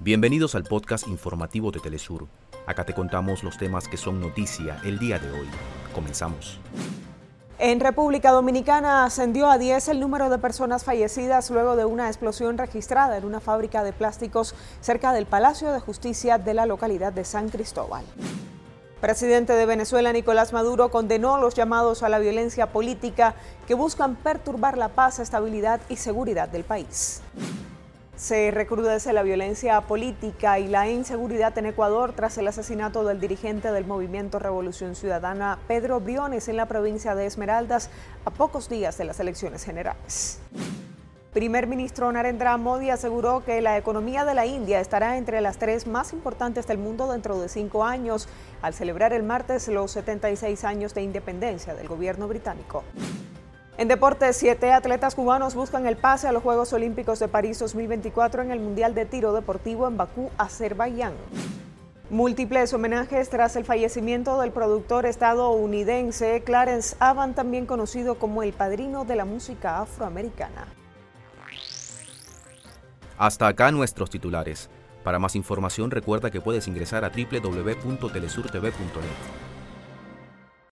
Bienvenidos al podcast informativo de Telesur. Acá te contamos los temas que son noticia el día de hoy. Comenzamos. En República Dominicana ascendió a 10 el número de personas fallecidas luego de una explosión registrada en una fábrica de plásticos cerca del Palacio de Justicia de la localidad de San Cristóbal. Presidente de Venezuela Nicolás Maduro condenó los llamados a la violencia política que buscan perturbar la paz, estabilidad y seguridad del país. Se recrudece la violencia política y la inseguridad en Ecuador tras el asesinato del dirigente del movimiento Revolución Ciudadana, Pedro Briones, en la provincia de Esmeraldas, a pocos días de las elecciones generales. Primer ministro Narendra Modi aseguró que la economía de la India estará entre las tres más importantes del mundo dentro de cinco años, al celebrar el martes los 76 años de independencia del gobierno británico. En deportes, siete atletas cubanos buscan el pase a los Juegos Olímpicos de París 2024 en el Mundial de Tiro Deportivo en Bakú, Azerbaiyán. Múltiples homenajes tras el fallecimiento del productor estadounidense Clarence Avan, también conocido como el padrino de la música afroamericana. Hasta acá nuestros titulares. Para más información recuerda que puedes ingresar a www.telesurtv.net.